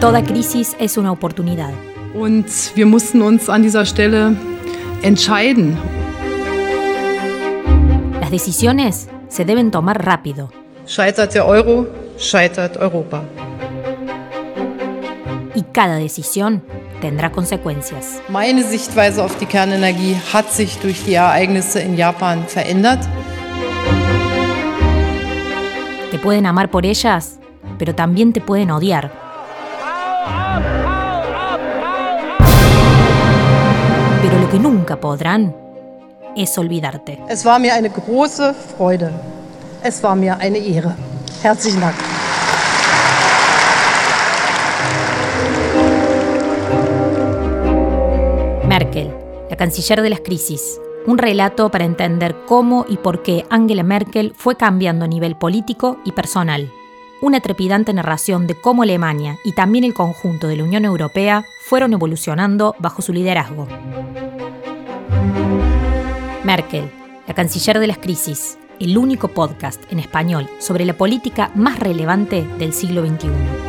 Toda crisis es una oportunidad. Und wir mussten uns an dieser Stelle entscheiden. Las decisiones se deben tomar rápido. Scheitert der Euro, scheitert Europa. Y cada decisión tendrá consecuencias. Meine Sichtweise auf die Kernenergie hat sich durch die Ereignisse in Japan verändert. Te pueden amar por ellas, pero también te pueden odiar. Pero lo que nunca podrán es olvidarte. Es war mir eine große Freude. Es war mir eine Ehre. Herzlichen Dank. Merkel, la canciller de las crisis. Un relato para entender cómo y por qué Angela Merkel fue cambiando a nivel político y personal. Una trepidante narración de cómo Alemania y también el conjunto de la Unión Europea fueron evolucionando bajo su liderazgo. Merkel, la canciller de las crisis, el único podcast en español sobre la política más relevante del siglo XXI.